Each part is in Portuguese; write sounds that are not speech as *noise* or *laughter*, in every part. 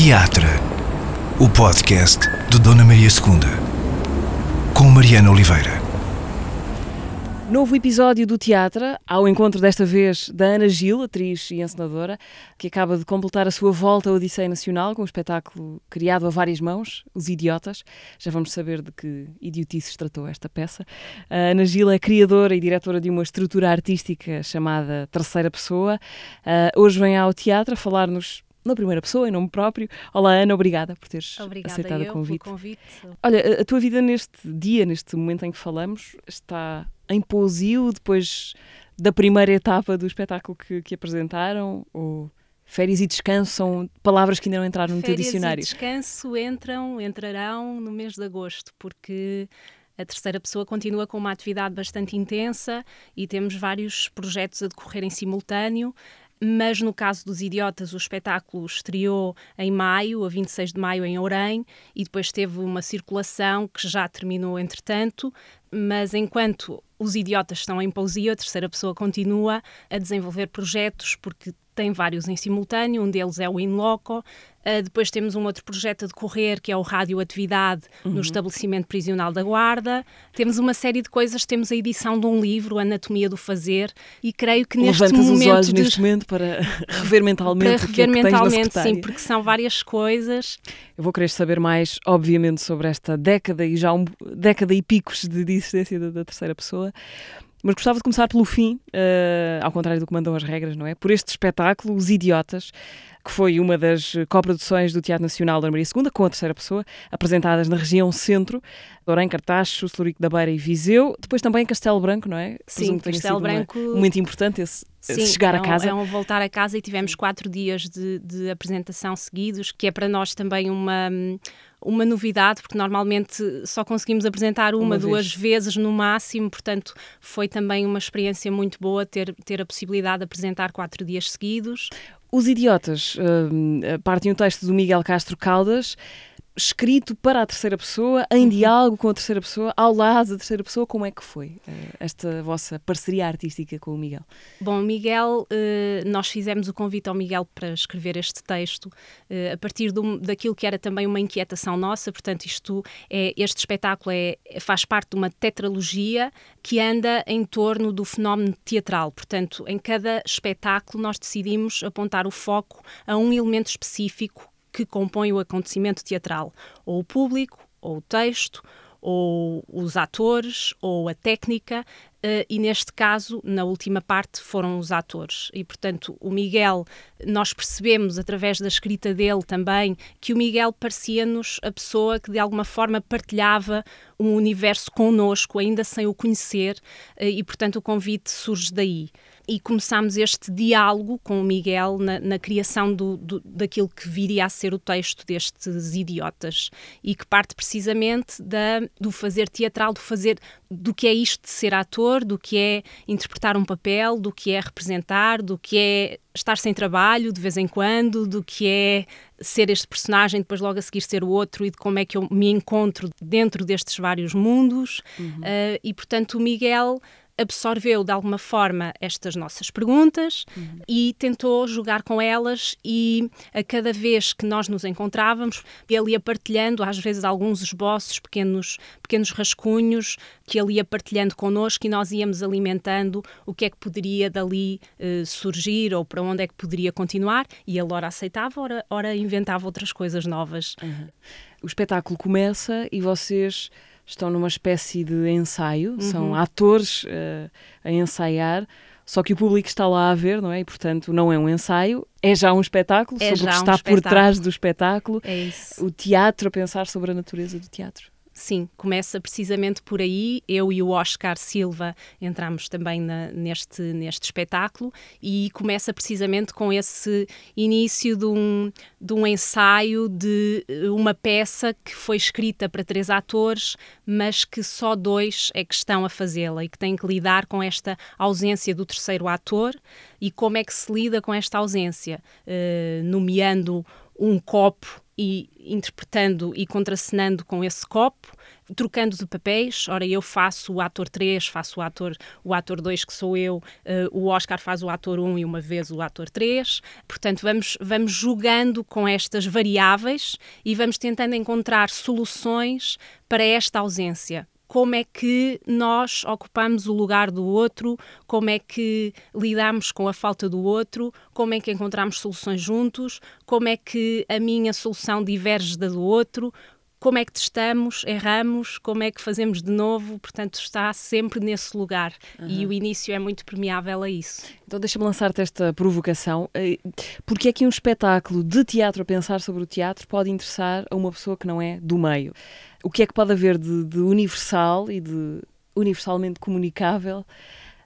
Teatro, o podcast de Dona Maria II, com Mariana Oliveira. Novo episódio do Teatro, ao encontro desta vez da Ana Gil, atriz e encenadora, que acaba de completar a sua volta à Odisseia Nacional com um espetáculo criado a várias mãos, Os Idiotas. Já vamos saber de que idiotices tratou esta peça. A Ana Gil é criadora e diretora de uma estrutura artística chamada Terceira Pessoa. Uh, hoje vem ao teatro a falar-nos na primeira pessoa, em nome próprio. Olá, Ana, obrigada por teres obrigada aceitado eu o convite. convite. Olha, a tua vida neste dia, neste momento em que falamos, está em pousio depois da primeira etapa do espetáculo que, que apresentaram? Ou férias e descanso são palavras que ainda não entraram no teu dicionário? Férias e descanso entram, entrarão no mês de agosto, porque a terceira pessoa continua com uma atividade bastante intensa e temos vários projetos a decorrer em simultâneo mas no caso dos Idiotas, o espetáculo estreou em maio, a 26 de maio, em Ourém, e depois teve uma circulação que já terminou entretanto, mas enquanto os Idiotas estão em poesia, a terceira pessoa continua a desenvolver projetos, porque tem vários em simultâneo, um deles é o In Loco, Uh, depois temos um outro projeto a decorrer, que é o Radioatividade uhum. no estabelecimento prisional da Guarda. Temos uma série de coisas, temos a edição de um livro, Anatomia do Fazer, e creio que neste Levantas momento... os olhos de... neste momento para *laughs* rever mentalmente Para rever o que é mentalmente, sim, porque são várias coisas. Eu vou querer saber mais, obviamente, sobre esta década e já um, década e picos de, de existência da, da terceira pessoa. Mas gostava de começar pelo fim, uh, ao contrário do que mandam as regras, não é? Por este espetáculo, Os Idiotas, que foi uma das coproduções do Teatro Nacional da Maria II, com a terceira pessoa, apresentadas na região centro, Orem, Cartacho, Celurico da Beira e Viseu, depois também Castelo Branco, não é? Sim, Castelo Branco. Uma, muito importante esse Sim, chegar é a casa. É um voltar a casa e tivemos quatro dias de, de apresentação seguidos, que é para nós também uma uma novidade, porque normalmente só conseguimos apresentar uma, uma duas vez. vezes no máximo, portanto foi também uma experiência muito boa ter, ter a possibilidade de apresentar quatro dias seguidos. Os Idiotas uh, partem o texto do Miguel Castro Caldas, escrito para a terceira pessoa, em uhum. diálogo com a terceira pessoa, ao lado da terceira pessoa. Como é que foi uh, esta vossa parceria artística com o Miguel? Bom, Miguel, uh, nós fizemos o convite ao Miguel para escrever este texto uh, a partir do, daquilo que era também uma inquietação nossa. Portanto, isto é, este espetáculo é, faz parte de uma tetralogia que anda em torno do fenómeno teatral. Portanto, em cada espetáculo nós decidimos apontar o foco a um elemento específico que compõem o acontecimento teatral, ou o público, ou o texto, ou os atores, ou a técnica, Uh, e neste caso, na última parte, foram os atores. E, portanto, o Miguel, nós percebemos através da escrita dele também que o Miguel parecia-nos a pessoa que de alguma forma partilhava um universo connosco, ainda sem o conhecer, uh, e, portanto, o convite surge daí e começámos este diálogo com o Miguel na, na criação do, do, daquilo que viria a ser o texto destes idiotas e que parte precisamente da, do fazer teatral, do fazer do que é isto de ser ator, do que é interpretar um papel, do que é representar, do que é estar sem trabalho de vez em quando, do que é ser este personagem, depois logo a seguir ser o outro e de como é que eu me encontro dentro destes vários mundos. Uhum. Uh, e portanto o Miguel absorveu de alguma forma estas nossas perguntas uhum. e tentou jogar com elas e a cada vez que nós nos encontrávamos, ele ia partilhando às vezes alguns esboços, pequenos, pequenos rascunhos que ele ia partilhando connosco e nós íamos alimentando o que é que poderia dali uh, surgir ou para onde é que poderia continuar e ele ora aceitava, ora, ora inventava outras coisas novas. Uhum. O espetáculo começa e vocês estão numa espécie de ensaio, uhum. são atores uh, a ensaiar, só que o público está lá a ver, não é? E portanto não é um ensaio, é já um espetáculo é sobre o que um está espetáculo. por trás do espetáculo. É isso. O teatro a pensar sobre a natureza do teatro. Sim, começa precisamente por aí. Eu e o Oscar Silva entramos também na, neste, neste espetáculo e começa precisamente com esse início de um, de um ensaio de eh, uma peça que foi escrita para três atores, mas que só dois é que estão a fazê-la e que têm que lidar com esta ausência do terceiro ator e como é que se lida com esta ausência, uh, nomeando um copo e interpretando e contracenando com esse copo, trocando de papéis. Ora, eu faço o ator 3, faço o ator, o ator 2, que sou eu, uh, o Oscar faz o ator 1 e uma vez o ator 3. Portanto, vamos, vamos jogando com estas variáveis e vamos tentando encontrar soluções para esta ausência como é que nós ocupamos o lugar do outro, como é que lidamos com a falta do outro, como é que encontramos soluções juntos, como é que a minha solução diverge da do outro, como é que testamos, erramos, como é que fazemos de novo, portanto está sempre nesse lugar uhum. e o início é muito permeável a isso. Então deixa-me lançar-te esta provocação. Eh, porque é que um espetáculo de teatro a pensar sobre o teatro pode interessar a uma pessoa que não é do meio? O que é que pode haver de, de universal e de universalmente comunicável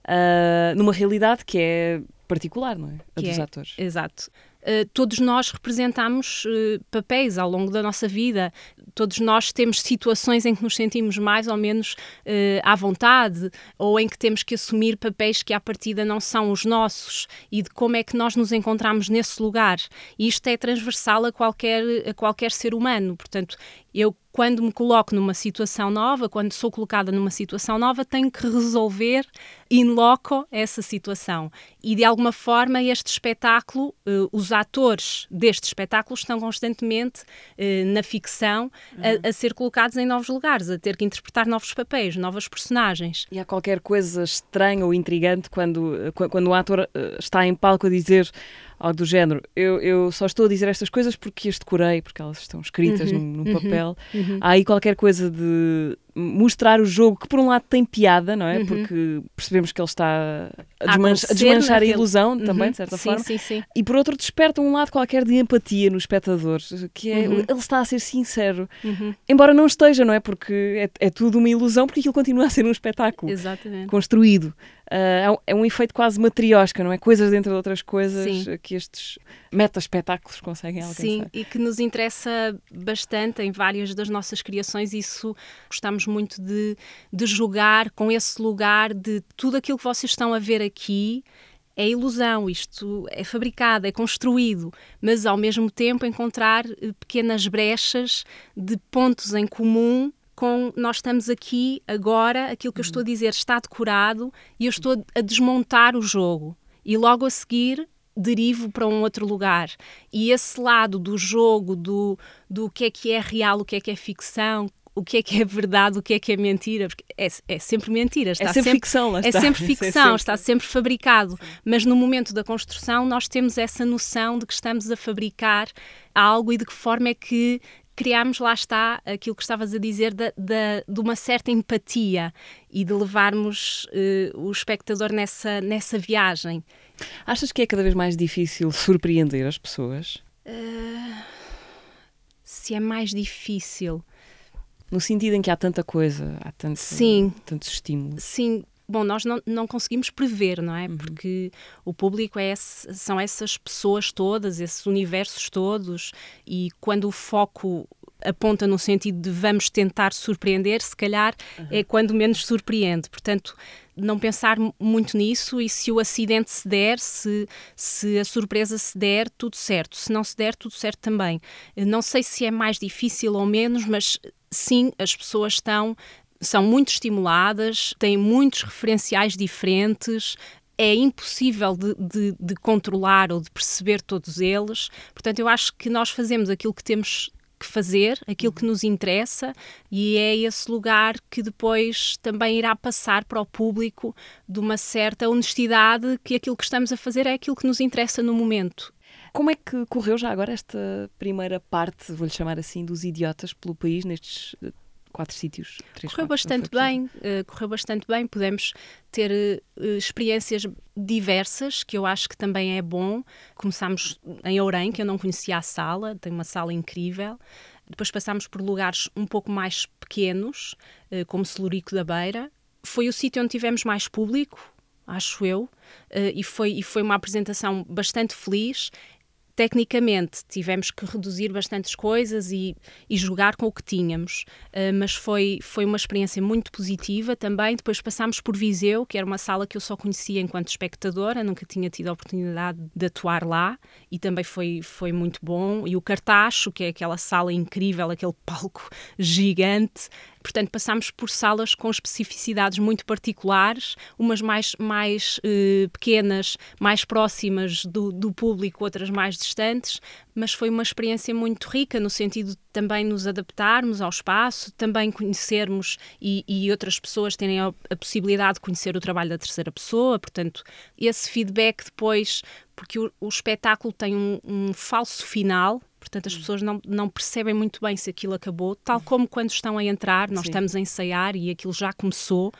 uh, numa realidade que é particular, não é? A que dos é, atores. Exato. Uh, todos nós representamos uh, papéis ao longo da nossa vida, todos nós temos situações em que nos sentimos mais ou menos uh, à vontade ou em que temos que assumir papéis que à partida não são os nossos e de como é que nós nos encontramos nesse lugar. E isto é transversal a qualquer, a qualquer ser humano. Portanto, eu quando me coloco numa situação nova, quando sou colocada numa situação nova, tenho que resolver in loco essa situação. E de alguma forma, este espetáculo, eh, os atores deste espetáculo estão constantemente eh, na ficção uhum. a, a, ser colocados em novos lugares, a ter que interpretar novos papéis, novas personagens. E há qualquer coisa estranha ou intrigante quando, quando o ator eh, está em palco a dizer algo do género. Eu, eu só estou a dizer estas coisas porque as decorei, porque elas estão escritas uhum, num, num uhum, papel. Uhum. Há aí qualquer coisa de mostrar o jogo que por um lado tem piada, não é? Uhum. Porque percebemos que ele está a, desmancha, a desmanchar a ilusão uhum. também, de certa sim, forma. Sim, sim. E por outro desperta um lado qualquer de empatia no espectador, que é uhum. ele está a ser sincero. Uhum. Embora não esteja, não é? Porque é, é, tudo uma ilusão, porque aquilo continua a ser um espetáculo Exatamente. construído. Uh, é um efeito quase matriosca, não é? Coisas dentro de outras coisas que estes meta-espetáculos conseguem alcançar. Sim, e que nos interessa bastante em várias das nossas criações. Isso gostamos muito de, de jogar com esse lugar de tudo aquilo que vocês estão a ver aqui é ilusão, isto é fabricado, é construído, mas ao mesmo tempo encontrar eh, pequenas brechas de pontos em comum com nós estamos aqui agora, aquilo que eu estou a dizer está decorado e eu estou a desmontar o jogo. E logo a seguir derivo para um outro lugar. E esse lado do jogo, do, do que é que é real, o que é que é ficção, o que é que é verdade, o que é que é mentira, porque é, é sempre mentira. Está é sempre, sempre ficção, É sempre *laughs* ficção, é sempre... está sempre fabricado. Sim. Mas no momento da construção nós temos essa noção de que estamos a fabricar algo e de que forma é que criámos, lá está, aquilo que estavas a dizer, de, de, de uma certa empatia e de levarmos uh, o espectador nessa, nessa viagem. Achas que é cada vez mais difícil surpreender as pessoas? Uh, se é mais difícil. No sentido em que há tanta coisa, há tanto, Sim. tantos estímulos. Sim, bom, nós não, não conseguimos prever, não é? Uhum. Porque o público é esse, são essas pessoas todas, esses universos todos, e quando o foco aponta no sentido de vamos tentar surpreender, se calhar uhum. é quando menos surpreende. Portanto, não pensar muito nisso e se o acidente se der, se, se a surpresa se der, tudo certo. Se não se der, tudo certo também. Não sei se é mais difícil ou menos, mas sim, as pessoas estão são muito estimuladas, têm muitos referenciais diferentes, é impossível de, de, de, controlar ou de perceber todos eles. Portanto, eu acho que nós fazemos aquilo que temos que fazer, aquilo que nos interessa, e é esse lugar que depois também irá passar para o público de uma certa honestidade que aquilo que estamos a fazer é aquilo que nos interessa no momento. Como é que correu já agora esta primeira parte, vou-lhe chamar assim, dos idiotas pelo país nestes quatro sítios. Três, correu quatro, bastante bem, uh, correu bastante bem. Podemos ter uh, experiências diversas, que eu acho que também é bom. Começámos em Ourém, que eu não conhecia a sala, tem uma sala incrível. Depois passámos por lugares um pouco mais pequenos, uh, como Celurico da Beira. Foi o sítio onde tivemos mais público, acho eu, e, foi, e foi uma apresentação bastante feliz Tecnicamente, tivemos que reduzir bastantes coisas e, e jogar com o que tínhamos, uh, mas foi, foi uma experiência muito positiva também. Depois passámos por Viseu, que era uma sala que eu só conhecia enquanto espectadora, nunca tinha tido a oportunidade de atuar lá e também foi, foi muito bom. E o Cartacho, que é aquela sala incrível, aquele palco gigante, Portanto, passámos por salas com especificidades muito particulares, umas mais, mais eh, pequenas, mais próximas do, do público, outras mais distantes, mas foi uma experiência muito rica no sentido de também nos adaptarmos ao espaço, também conhecermos e, e outras pessoas terem a, a, possibilidade de conhecer o trabalho da terceira pessoa. Portanto, esse feedback depois, porque o, o espetáculo tem um, um falso final, Portanto, as hum. pessoas não, não percebem muito bem se aquilo acabou, tal hum. como quando estão a entrar, nós Sim. estamos a ensaiar e aquilo já começou.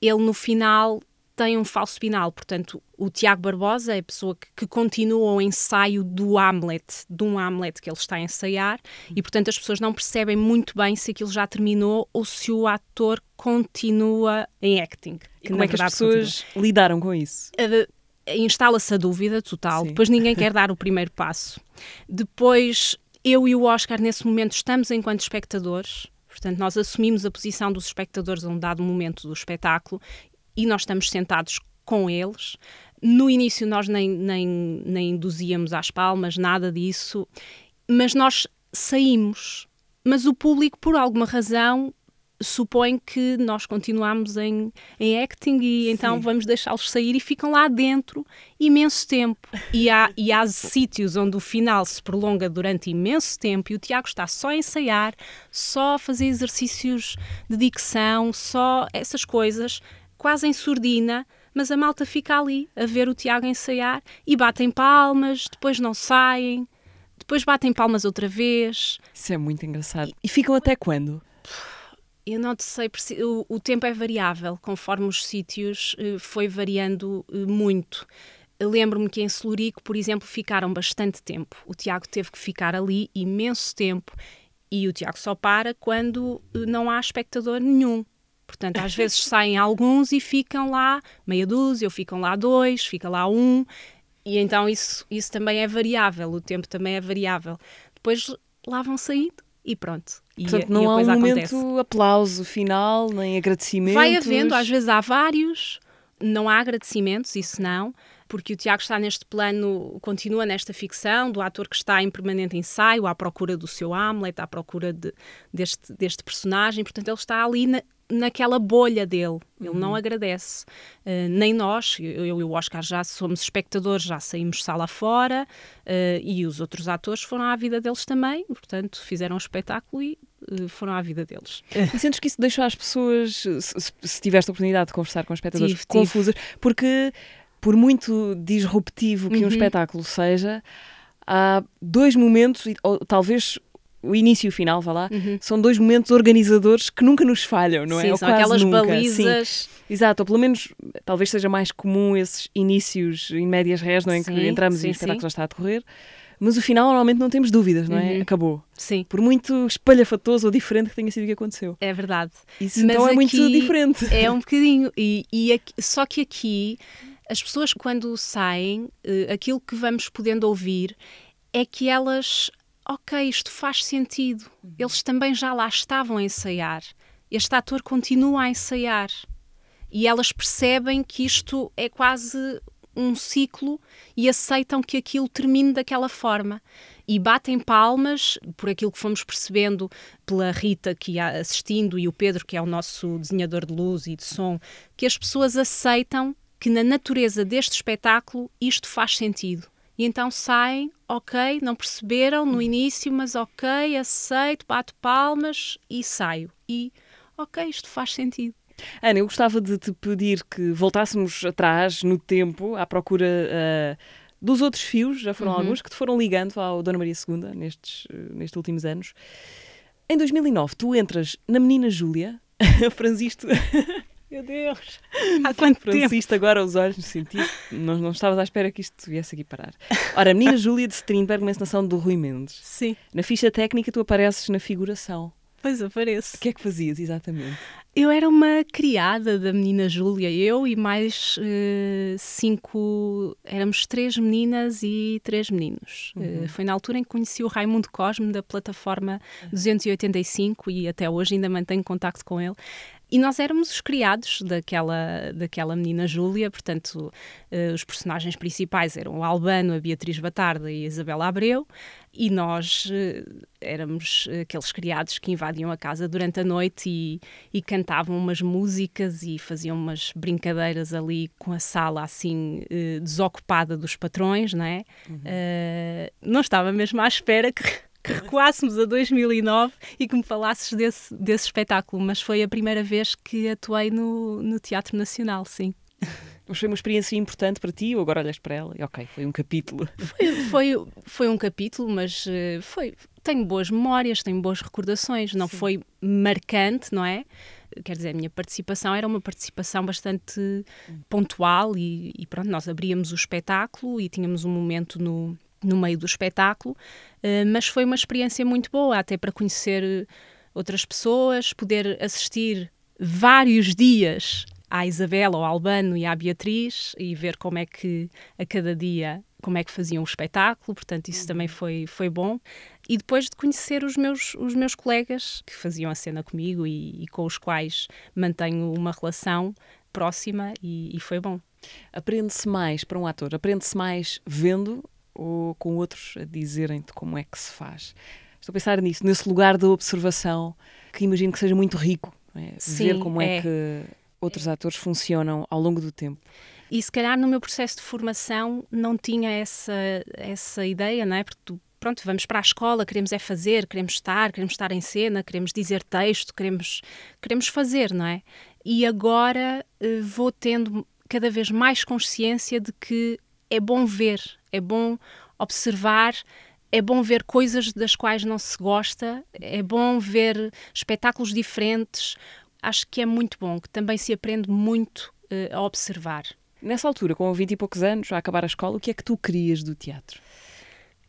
Ele, no final, tem um falso final. Portanto, o Tiago Barbosa é a pessoa que, que, continua o ensaio do Hamlet, de um Hamlet que ele está a ensaiar, e portanto as pessoas não percebem muito bem se aquilo já terminou ou se o ator continua em acting. Como é que as pessoas continua. lidaram com isso? Uh, instala-se a dúvida total, Sim. depois ninguém quer dar o primeiro passo. Depois, eu e o Oscar, nesse momento, estamos enquanto espectadores, portanto, nós assumimos a posição dos espectadores a um dado momento do espetáculo e nós estamos sentados com eles. No início, nós nem, nem, nem induzíamos às palmas, nada disso, mas nós saímos. Mas o público, por alguma razão, supõe que nós continuamos em, em acting e então Sim. vamos deixá-los sair e ficam lá dentro imenso tempo. E há, e há sítios onde o final se prolonga durante imenso tempo e o Tiago está só a ensaiar, só a fazer exercícios de dicção, só essas coisas, quase em surdina mas a malta fica ali a ver o Tiago ensaiar e batem palmas, depois não saem, depois batem palmas outra vez. Isso é muito engraçado. E ficam até quando? Eu não sei, o, o tempo é variável, conforme os sítios eh, foi variando eh, muito. Lembro-me que em Celurico, por exemplo, ficaram bastante tempo. O Tiago teve que ficar ali imenso tempo e o Tiago só para quando eh, não há espectador nenhum. Portanto, às vezes *laughs* saem alguns e ficam lá meia dúzia, ou ficam lá dois, fica lá um, e então isso, isso também é variável, o tempo também é variável. Depois lá vão saindo e pronto. E, Portanto, não há um acontece. momento aplauso final, nem agradecimento. Vai havendo, às vezes há vários, não há agradecimentos, isso não, porque o Tiago está neste plano, continua nesta ficção do ator que está em permanente ensaio, à procura do seu Hamlet, à procura de, deste, deste personagem, portanto ele está ali na, naquela bolha dele. Ele uhum. não agradece. Uh, nem nós, eu e o Oscar já somos espectadores, já saímos sala fora uh, e os outros atores foram à vida deles também, portanto, fizeram um espetáculo e uh, foram à vida deles. E sentes que isso deixou as pessoas, se, se tiveste a oportunidade de conversar com espectadores, tive, confusas? Tive. Porque, por muito disruptivo que uhum. um espetáculo seja, há dois momentos, ou talvez o início e o final, vá lá, uhum. são dois momentos organizadores que nunca nos falham, não é? Sim, ou são aquelas nunca. balizas. Sim. Exato, ou pelo menos talvez seja mais comum esses inícios em médias res, não é? Em que entramos sim, e o espetáculo já está a decorrer. Mas o final normalmente não temos dúvidas, não é? Uhum. Acabou. Sim. Por muito espalhafatoso ou diferente que tenha sido o que aconteceu. É verdade. Isso Mas então é muito diferente. É um *laughs* bocadinho. E, e aqui, só que aqui as pessoas quando saem, uh, aquilo que vamos podendo ouvir é que elas ok, isto faz sentido. Uhum. Eles também já lá estavam a ensaiar. Este ator continua a ensaiar. E elas percebem que isto é quase um ciclo e aceitam que aquilo termine daquela forma. E batem palmas por aquilo que fomos percebendo pela Rita que ia assistindo e o Pedro, que é o nosso desenhador de luz e de som, que as pessoas aceitam que na natureza deste espetáculo isto faz sentido e então saem, ok, não perceberam no início, mas ok, aceito, bato palmas e saio. E ok, isto faz sentido. Ana, eu gostava de te pedir que voltássemos atrás no tempo à procura uh, dos outros fios, já foram uhum. alguns, que te foram ligando ao Dona Maria II nestes, uh, nestes últimos anos. Em 2009, tu entras na Menina Júlia, *laughs* franziste Meu Deus! Há quanto Francisco tempo? agora os olhos no sentido. Não, não estavas à espera que isto viesse aqui parar. Ora, a menina Júlia de Strindberg, uma encenação do Rui Mendes. Sim. Na ficha técnica tu apareces na figuração. Pois apareço. O que é que fazias exatamente? Eu era uma criada da menina Júlia, eu e mais uh, cinco. Éramos três meninas e três meninos. Uhum. Uh, foi na altura em que conheci o Raimundo Cosme da plataforma 285 e até hoje ainda mantenho contacto com ele. E nós éramos os criados daquela, daquela menina Júlia, portanto, uh, os personagens principais eram o Albano, a Beatriz Batarda e a Isabela Abreu, e nós uh, éramos aqueles criados que invadiam a casa durante a noite e, e, cantavam umas músicas e faziam umas brincadeiras ali com a sala assim uh, desocupada dos patrões, não é? Uhum. não estava mesmo à espera que que recuássemos a 2009 e que me falasses desse, desse espetáculo, mas foi a primeira vez que atuei no, no Teatro Nacional, sim. Mas foi uma experiência importante para ti ou agora olhas para ela e ok, foi um capítulo? Foi, foi, foi um capítulo, mas uh, foi, tenho boas memórias, tenho boas recordações, não Sim. foi marcante, não é? Quer dizer, a minha participação era uma participação bastante hum. pontual e, e pronto, nós abríamos o espetáculo e tínhamos um momento no, no meio do espetáculo, uh, mas foi uma experiência muito boa, até para conhecer eh, outras pessoas, poder assistir vários dias à Isabela, ao Albano e à Beatriz e ver como é que a cada dia como é que faziam o espetáculo, portanto isso também uhum. foi, foi bom. E depois de conhecer os meus, os meus colegas que faziam a cena comigo e, e com os quais mantenho uma relação próxima e, e foi bom. Aprende-se mais para um ator, aprende-se mais vendo ou com outros a dizerem-te como é que se faz. Estou a pensar nisso, nesse lugar da observação, que imagino que seja muito rico, é? Sim, ver como é. é que outros atores funcionam ao longo do tempo. E se calhar no meu processo de formação não tinha essa, essa ideia, não é? Porque tu, pronto, vamos para a escola, queremos é fazer, queremos estar, queremos estar em cena, queremos dizer texto, queremos, queremos fazer, não é? E agora uh, vou tendo cada vez mais consciência de que é bom ver, é bom observar, é bom ver coisas das quais não se gosta, é bom ver espetáculos diferentes. Acho que é muito bom, que também se aprende muito uh, a observar. Nessa altura, com 20 e poucos anos, a acabar a escola, o que é que tu querias do teatro?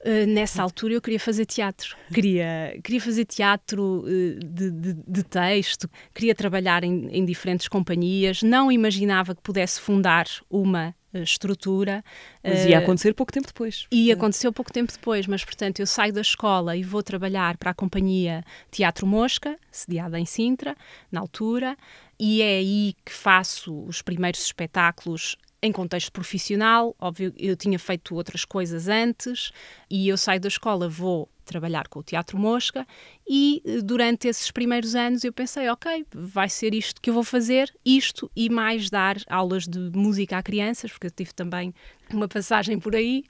Uh, nessa altura eu queria fazer teatro. Queria, queria fazer teatro uh, de, de, de, texto, queria trabalhar em, em, diferentes companhias. Não imaginava que pudesse fundar uma estrutura. Mas ia acontecer pouco tempo depois. E aconteceu pouco tempo depois, mas portanto eu saio da escola e vou trabalhar para a companhia Teatro Mosca, sediada em Sintra, na altura, e é aí que faço os primeiros espetáculos em contexto profissional. Óbvio, eu tinha feito outras coisas antes e eu saio da escola, vou trabalhar com o Teatro Mosca e eh, durante esses primeiros anos eu pensei, ok, vai ser isto que eu vou fazer, isto e mais dar aulas de música a crianças, porque eu tive também uma passagem por aí.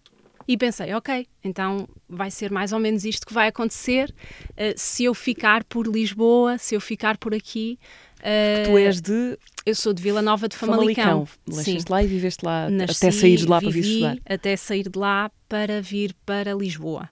E pensei, ok, então vai ser mais ou menos isto que vai acontecer uh, se eu ficar por Lisboa, se eu ficar por aqui. Uh, tu és de. Eu sou de Vila Nova de Famalicão. Famalicão. Nasceste lá e viveste lá Nasci, até sair de lá para vir estudar. Até sair de lá para vir para Lisboa.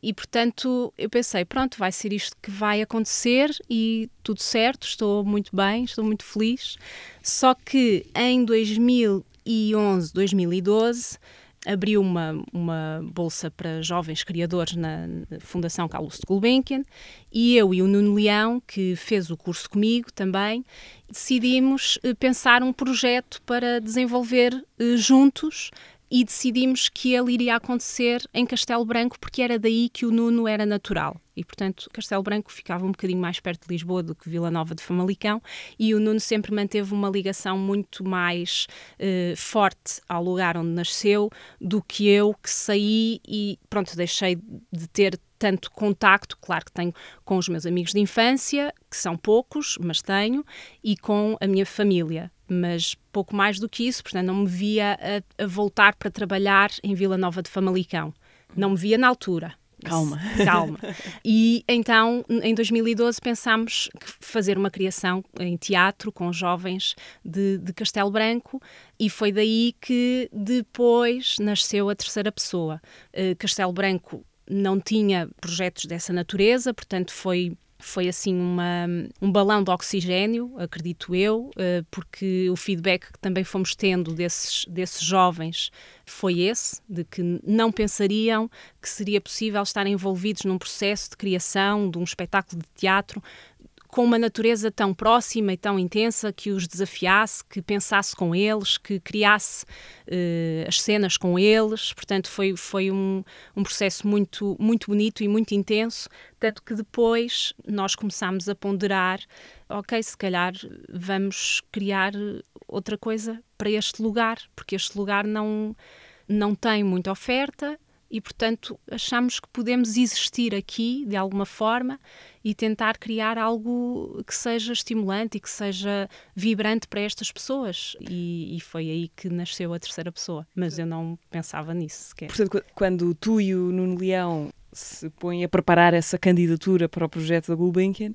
E portanto eu pensei, pronto, vai ser isto que vai acontecer e tudo certo, estou muito bem, estou muito feliz. Só que em 2011, 2012 abriu uma, uma bolsa para jovens criadores na, Fundação Carlos de Gulbenkian e eu e o Nuno Leão, que fez o curso comigo também, decidimos eh, pensar um projeto para desenvolver eh, juntos e decidimos que ele iria acontecer em Castelo Branco porque era daí que o Nuno era natural. E, portanto, Castelo Branco ficava um bocadinho mais perto de Lisboa do que Vila Nova de Famalicão e o Nuno sempre manteve uma ligação muito mais eh, forte ao lugar onde nasceu do que eu, que saí e, pronto, deixei de ter tanto contacto, claro que tenho com os meus amigos de infância, que são poucos, mas tenho, e com a minha família mas pouco mais do que isso, portanto não me via a, a, voltar para trabalhar em Vila Nova de Famalicão. Não me via na altura. Calma. *laughs* Calma. E então, em 2012, pensámos fazer uma criação em teatro com jovens de, de Castelo Branco e foi daí que depois nasceu a terceira pessoa. Uh, Castelo Branco não tinha projetos dessa natureza, portanto foi foi assim uma, um balão de oxigênio, acredito eu, eh, porque o feedback que também fomos tendo desses, desses jovens foi esse, de que não pensariam que seria possível estar envolvidos num processo de criação de um espetáculo de teatro com uma natureza tão próxima e tão intensa que os desafiasse, que pensasse com eles, que criasse uh, as cenas com eles. Portanto, foi, foi um, um processo muito, muito bonito e muito intenso. Tanto que depois nós começámos a ponderar: ok, se calhar vamos criar outra coisa para este lugar, porque este lugar não, não tem muita oferta e, portanto, achamos que podemos existir aqui de alguma forma e tentar criar algo que seja estimulante e que seja vibrante para estas pessoas. E, e foi aí que nasceu a terceira pessoa, mas eu não pensava nisso sequer. Portanto, quando tu e o Nuno Leão se põem a preparar essa candidatura para o projeto da Gulbenkian,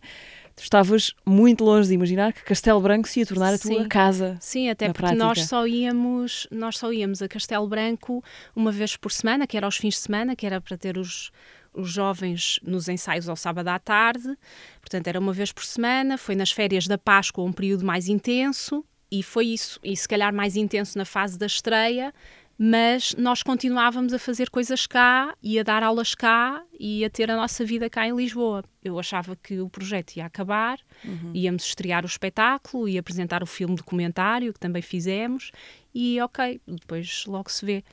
tu estavas muito longe de imaginar que Castelo Branco se ia tornar a tua Sim. casa. Sim, até porque prática. nós só íamos, nós só íamos a Castelo Branco uma vez por semana, que era aos fins de semana, que era para ter os, os jovens nos ensaios ao sábado à tarde. Portanto, era uma vez por semana, foi nas férias da Páscoa um período mais intenso e foi isso, e se calhar mais intenso na fase da estreia, mas nós continuávamos a fazer coisas cá e a dar aulas cá e a ter a nossa vida cá em Lisboa. Eu achava que o projeto ia acabar, uhum. íamos estrear o espetáculo e apresentar o filme documentário, que também fizemos, e ok, depois logo se vê.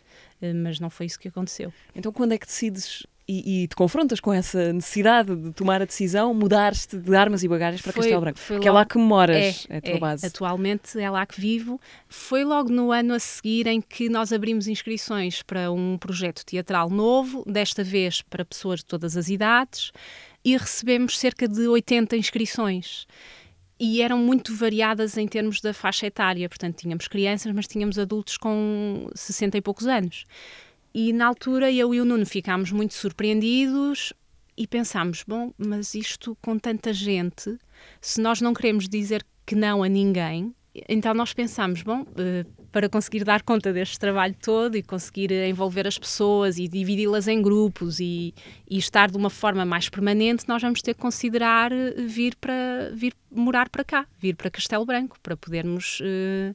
Mas não foi isso que aconteceu. Então, quando é que decides e, e, te confrontas com essa necessidade de tomar a decisão, mudar-te de armas e bagagens para foi, Castelo Branco. Foi que logo, é lá que moras, é, é a tua é, base. Atualmente é lá que vivo. Foi logo no ano a seguir em que nós abrimos inscrições para um projeto teatral novo, desta vez para pessoas de todas as idades, e recebemos cerca de 80 inscrições e eram muito variadas em termos da faixa etária. Portanto, tínhamos crianças, mas tínhamos adultos com 60 e poucos anos. E na altura eu e o Nuno ficámos muito surpreendidos e pensámos: bom, mas isto com tanta gente, se nós não queremos dizer que não a ninguém, então nós pensámos: bom, eh, para conseguir dar conta deste trabalho todo e conseguir envolver as pessoas e dividi-las em grupos e, e, estar de uma forma mais permanente, nós vamos ter que considerar eh, vir para vir morar para cá, vir para Castelo Branco, para podermos. Uh,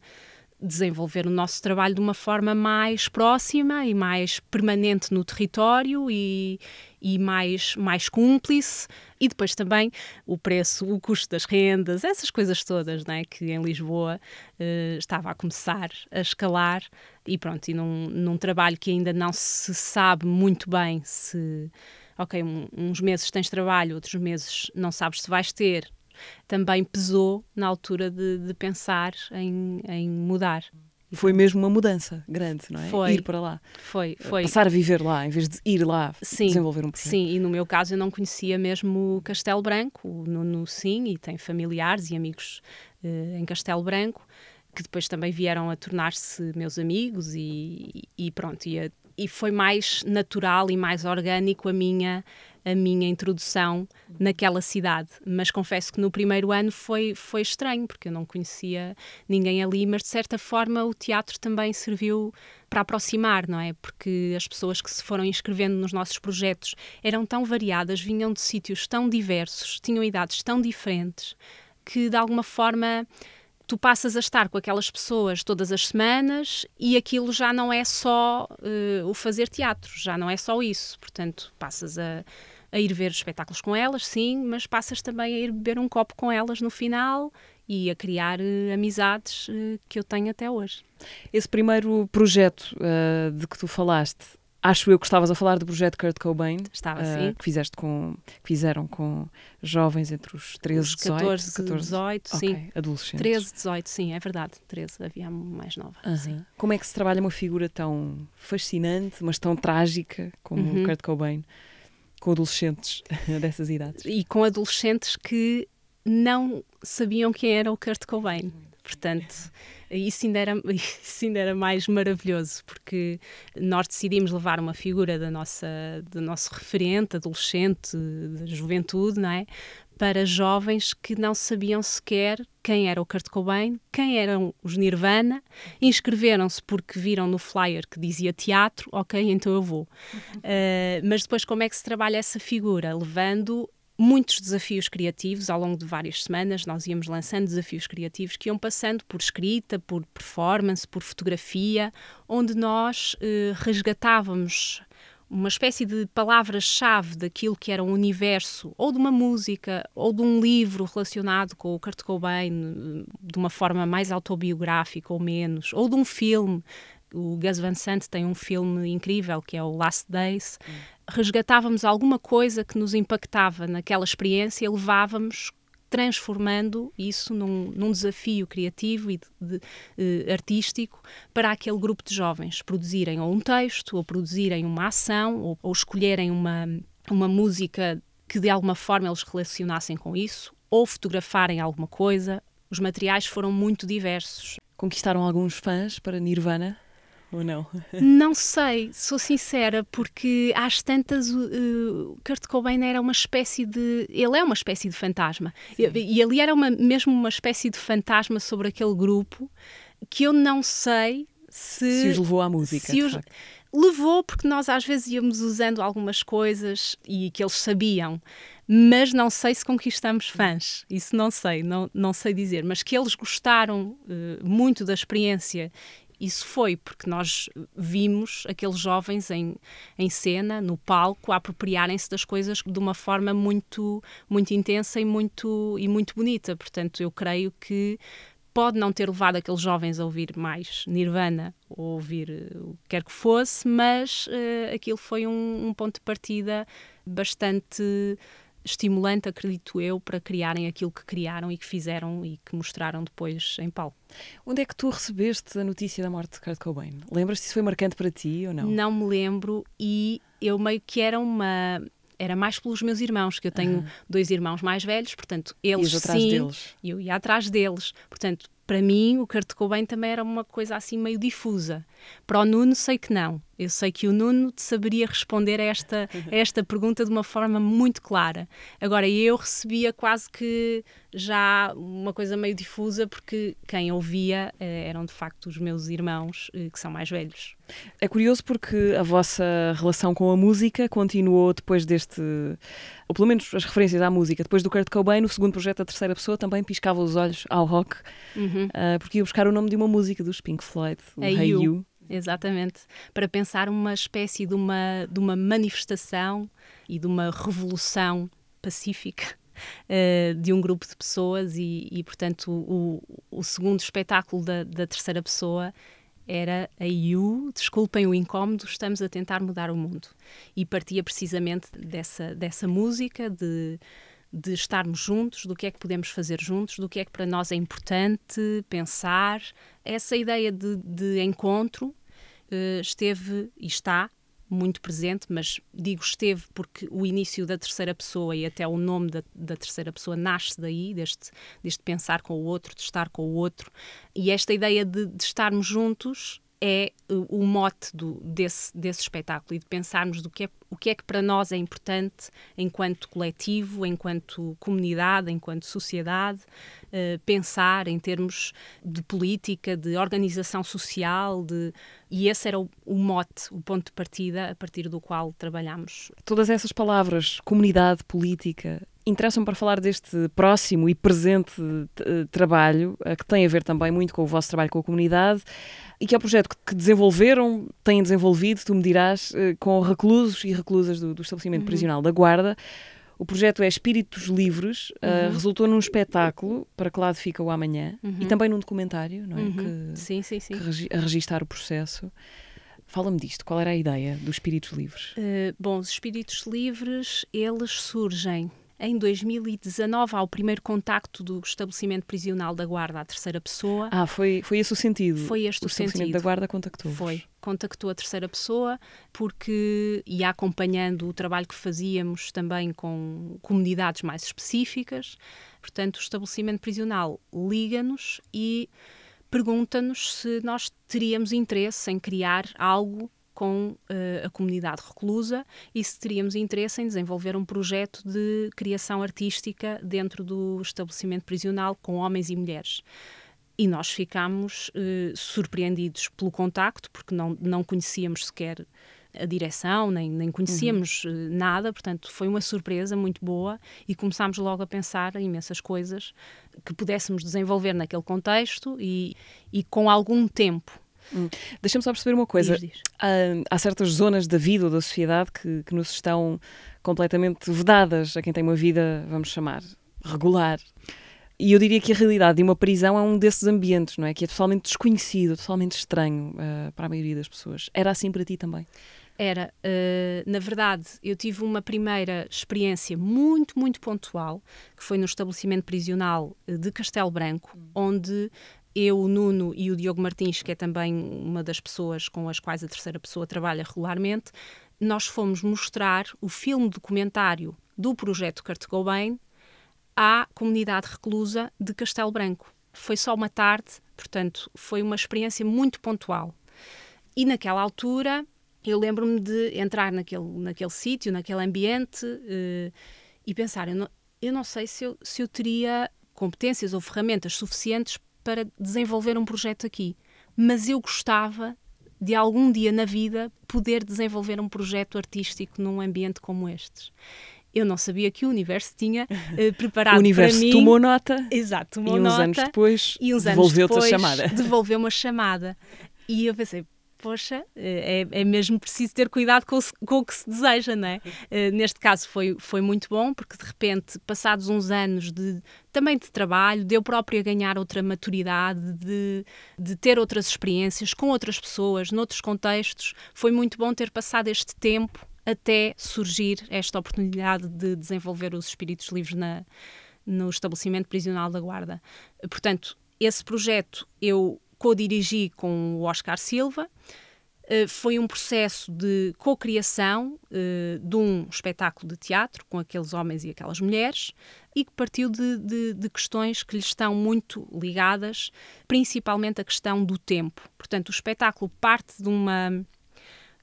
desenvolver o nosso trabalho de uma forma mais próxima e mais permanente no território e, e mais, mais cúmplice. E depois também o preço, o custo das rendas, essas coisas todas né, que em Lisboa uh, estava a começar a escalar. E pronto, e num, num trabalho que ainda não se sabe muito bem se ok, um, uns meses tens trabalho, outros meses não sabes se vais ter, também pesou na altura de, de pensar em, em mudar. Foi mesmo uma mudança grande, não é? Foi. Ir para lá. Foi, foi. Passar a viver lá, em vez de ir lá sim, desenvolver um projeto. Sim, e no meu caso eu não conhecia mesmo Castelo Branco, no, sim, e tem familiares e amigos uh, em Castelo Branco, que depois também vieram a tornar-se meus amigos e, e pronto, e, a, e foi mais natural e mais orgânico a minha a minha introdução naquela cidade. Mas confesso que no primeiro ano foi, foi estranho, porque eu não conhecia ninguém ali, mas de certa forma o teatro também serviu para aproximar, não é? Porque as pessoas que se foram inscrevendo nos nossos projetos eram tão variadas, vinham de sítios tão diversos, tinham idades tão diferentes, que de alguma forma tu passas a estar com aquelas pessoas todas as semanas e aquilo já não é só uh, o fazer teatro, já não é só isso. Portanto, passas a, a ir ver espetáculos com elas, sim, mas passas também a ir beber um copo com elas no final e a criar uh, amizades uh, que eu tenho até hoje. Esse primeiro projeto de que tu falaste Acho eu que estavas a falar do projeto Kurt Cobain. Estava, uh, Que, fizeste com, que fizeram com jovens entre os 13 e 18. 14, 14 18, okay. sim. Adolescentes. 13, 18, sim, é verdade. 13, havia mais nova. Uh -huh. sim. Como é que se trabalha uma figura tão fascinante, mas tão trágica como uh -huh. Kurt Cobain, com adolescentes *laughs* dessas idades? E com adolescentes que não sabiam quem era o Kurt Cobain. Portanto, isso ainda, era, *laughs* isso ainda era mais maravilhoso, porque nós decidimos levar uma figura da nossa, do nosso referente, adolescente, da juventude, não é? Para jovens que não sabiam sequer quem era o Kurt Cobain, quem eram os Nirvana, inscreveram-se porque viram no flyer que dizia teatro, ok, então eu vou. Uh, mas depois, como é que se trabalha essa figura? Levando muitos desafios criativos ao longo de várias semanas. Nós íamos lançando desafios criativos que iam passando por escrita, por performance, por fotografia, onde nós eh, resgatávamos uma espécie de palavra-chave daquilo que era um universo, ou de uma música, ou de um livro relacionado com o Kurt Cobain, de uma forma mais autobiográfica ou menos, ou de um filme. O Gus Van Sant tem um filme incrível que é o Last Days. Resgatávamos alguma coisa que nos impactava naquela experiência e levávamos transformando isso num, num desafio criativo e de, de, uh, artístico para aquele grupo de jovens produzirem ou um texto, ou produzirem uma ação, ou, ou escolherem uma, uma música que de alguma forma eles relacionassem com isso, ou fotografarem alguma coisa. Os materiais foram muito diversos. Conquistaram alguns fãs para Nirvana? Ou não? Não sei, sou sincera, porque às tantas uh, Kurt Cobain era uma espécie de. Ele é uma espécie de fantasma. E, e, ali era uma, mesmo uma espécie de fantasma sobre aquele grupo que eu não sei se. Se os levou à música. Se os, levou porque nós às vezes íamos usando algumas coisas e que eles sabiam, mas não sei se conquistamos fãs, isso não sei, não, não sei dizer, mas que eles gostaram uh, muito da experiência isso foi porque nós vimos aqueles jovens em, em cena, no palco, apropriarem-se das coisas de uma forma muito, muito intensa e muito, e muito bonita. Portanto, eu creio que pode não ter levado aqueles jovens a ouvir mais Nirvana ou ouvir eh, o que quer que fosse, mas uh, aquilo foi um, um ponto de partida bastante estimulante, acredito eu, para criarem aquilo que criaram e que fizeram e que mostraram depois em palco. Onde é que tu recebeste a notícia da morte de Kurt Cobain? Lembras-te se foi marcante para ti ou não? Não me lembro e eu meio que era uma era mais pelos meus irmãos, que eu tenho dois irmãos mais velhos, portanto, eles atrás sim, deles. eu ia atrás deles. Portanto, para mim, o Kurt Cobain também era uma coisa assim meio difusa. Para o Nuno, sei que não. Eu sei que o Nuno saberia responder a esta, a esta pergunta de uma forma muito clara. Agora, eu recebia quase que já uma coisa meio difusa, porque quem ouvia eh, eram de facto os meus irmãos, eh, que são mais velhos. É curioso porque a vossa relação com a música continuou depois deste ou pelo menos as referências à música, depois do Kurt Cobain, no segundo projeto da terceira pessoa também piscava os olhos ao rock, uhum. uh, porque ia buscar o nome de uma música dos Pink Floyd, o Hey, hey you. you. Exatamente, para pensar uma espécie de uma, de uma manifestação e de uma revolução pacífica Uh, *laughs* de um grupo de pessoas e, e portanto, o, o, segundo espetáculo da, da, terceira pessoa era a You, desculpem o incómodo, estamos a tentar mudar o mundo. E partia precisamente dessa, dessa música, de, de estarmos juntos, do que é que podemos fazer juntos, do que é que para nós é importante pensar. Essa ideia de, de encontro esteve e está muito presente, mas digo esteve porque o início da terceira pessoa e até o nome da, da, terceira pessoa nasce daí, deste, deste pensar com o outro, de estar com o outro. E esta ideia de, de estarmos juntos é o mote do, desse, desse espetáculo e de pensarmos do que é, o que é que para nós é importante enquanto coletivo, enquanto comunidade, enquanto sociedade, uh, pensar em termos de política, de organização social, de, e esse era o, o mote, o ponto de partida a partir do qual trabalhamos. Todas essas palavras, comunidade, política, interessam para falar deste próximo e presente uh, trabalho, uh, que tem a ver também muito com o vosso trabalho com a comunidade e que é o projeto que desenvolveram, têm desenvolvido, tu me dirás, uh, com reclusos e reclusas do, do estabelecimento uhum. prisional da Guarda. O projeto é Espíritos Livres, uhum. resultou num espetáculo, para que lado fica o amanhã, uhum. e também num documentário, não é? Uhum. Que, sim, sim, sim. Que regi a registar o processo. Fala-me disto, qual era a ideia dos Espíritos Livres? bom, os Espíritos Livres, eles surgem em 2019 há o primeiro contacto do estabelecimento prisional da Guarda à terceira pessoa. Ah, foi, foi esse o sentido? Foi este o, o estabelecimento sentido. da Guarda contactou Foi, contactou a terceira pessoa porque ia acompanhando o trabalho que fazíamos também com comunidades mais específicas. Portanto, o estabelecimento prisional liga-nos e pergunta-nos se nós teríamos interesse em criar algo com uh, a comunidade reclusa e se teríamos interesse em desenvolver um projeto de criação artística dentro do estabelecimento prisional com homens e mulheres. E nós ficámos uh, surpreendidos pelo contacto, porque não, não conhecíamos sequer a direção, nem, nem conhecíamos uhum. nada, portanto foi uma surpresa muito boa e começámos logo a pensar em imensas coisas que pudéssemos desenvolver naquele contexto e, e com algum tempo Hum. Deixa-me só perceber uma coisa. Diz, diz. Há, há, certas zonas da vida ou da sociedade que, que nos estão completamente vedadas a quem tem uma vida, vamos chamar, regular. E eu diria que a realidade de uma prisão é um desses ambientes, não é? Que é totalmente desconhecido, totalmente estranho uh, para a maioria das pessoas. Era assim para ti também? Era. Uh, na verdade, eu tive uma primeira experiência muito, muito pontual, que foi no estabelecimento prisional de Castelo Branco, hum. onde eu, o Nuno e o Diogo Martins, que é também uma das pessoas com as quais a terceira pessoa trabalha regularmente, nós fomos mostrar o filme documentário do projeto Kurt Cobain à comunidade reclusa de Castelo Branco. Foi só uma tarde, portanto, foi uma experiência muito pontual. E naquela altura, eu lembro-me de entrar naquele, naquele sítio, naquele ambiente uh, e pensar: eu não, eu não sei se eu, se eu teria competências ou ferramentas suficientes para desenvolver um projeto aqui, mas eu gostava de algum dia na vida poder desenvolver um projeto artístico num ambiente como estes eu não sabia que o universo tinha *laughs* uh, preparado o universo para mim. tomou nota. Exato, tomou e uns nota. anos depois devolveu-te a chamada. Devolveu uma chamada. E eu pensei, poxa, eh, é, é mesmo preciso ter cuidado com, com o que se deseja, não é? Uh, neste caso foi, foi muito bom, porque de repente, passados uns anos de, também de trabalho, de eu própria ganhar outra maturidade, de, de ter outras experiências com outras pessoas, noutros contextos, foi muito bom ter passado este tempo até surgir esta oportunidade de desenvolver os espíritos livres na, no estabelecimento prisional da Guarda. Portanto, esse projeto eu co-dirigi com o Oscar Silva. Uh, foi um processo de co-criação uh, de um espetáculo de teatro com aqueles homens e aquelas mulheres e que partiu de, de, de, questões que lhes estão muito ligadas, principalmente a questão do tempo. Portanto, o espetáculo parte de uma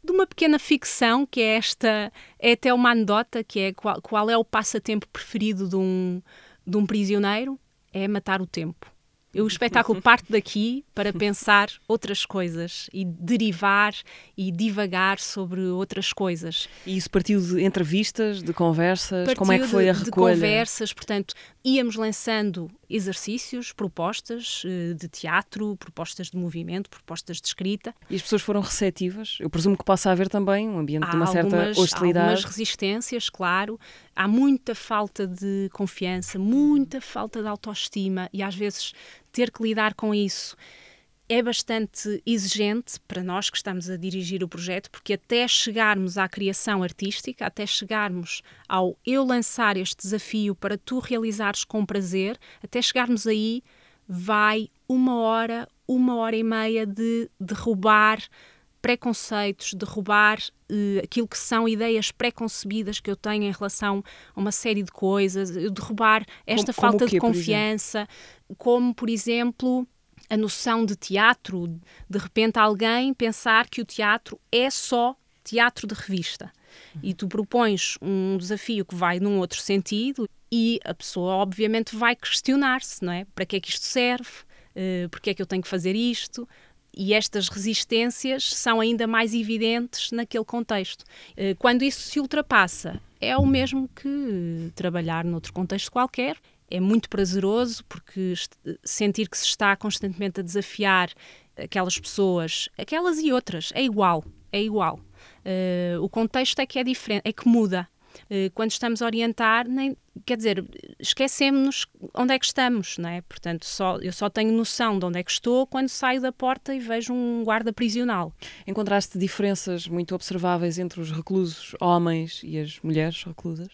de uma pequena ficção, que é esta, é até uma anedota, que é qual, qual é o passatempo preferido de um, de um prisioneiro? É matar o tempo. O espetáculo parte daqui para pensar outras coisas e derivar e divagar sobre outras coisas. E isso partiu de entrevistas, de conversas? Partiu Como é que foi a de, recolha? De conversas, portanto, íamos lançando exercícios, propostas eh, de teatro, propostas de movimento, propostas de escrita. E as pessoas foram receptivas? Eu presumo que possa haver também um ambiente há de uma algumas, certa hostilidade. Há algumas resistências, claro. Há muita falta de confiança, muita falta de autoestima e às vezes ter que lidar com isso é bastante exigente para nós que estamos a dirigir o projeto, porque até chegarmos à criação artística, até chegarmos ao eu lançar este desafio para tu realizares com prazer, até chegarmos aí, vai uma hora, uma hora e meia de derrubar preconceitos, derrubar uh, aquilo que são ideias preconcebidas que eu tenho em relação a uma série de coisas, derrubar esta como, falta como de confiança, como, por exemplo, a noção de teatro, de repente alguém pensar que o teatro é só teatro de revista. E tu propões um desafio que vai num outro sentido e a pessoa obviamente vai questionar-se, não é? Para que é que isto serve? Uh, porque é que eu tenho que fazer isto? e estas resistências são ainda mais evidentes naquele contexto. Eh, quando isso se ultrapassa, é o mesmo que trabalhar noutro contexto qualquer. É muito prazeroso porque sentir que se está constantemente a desafiar aquelas pessoas, aquelas e outras, é igual, é igual. Uh, o contexto é que é diferente, é que muda. Uh, quando estamos a orientar, nem, quer dizer, esquecemos-nos onde é que estamos, não é? Portanto, só, eu só tenho noção de onde é que estou quando saio da porta e vejo um guarda prisional. Encontraste diferenças muito observáveis entre os reclusos homens e as mulheres reclusas?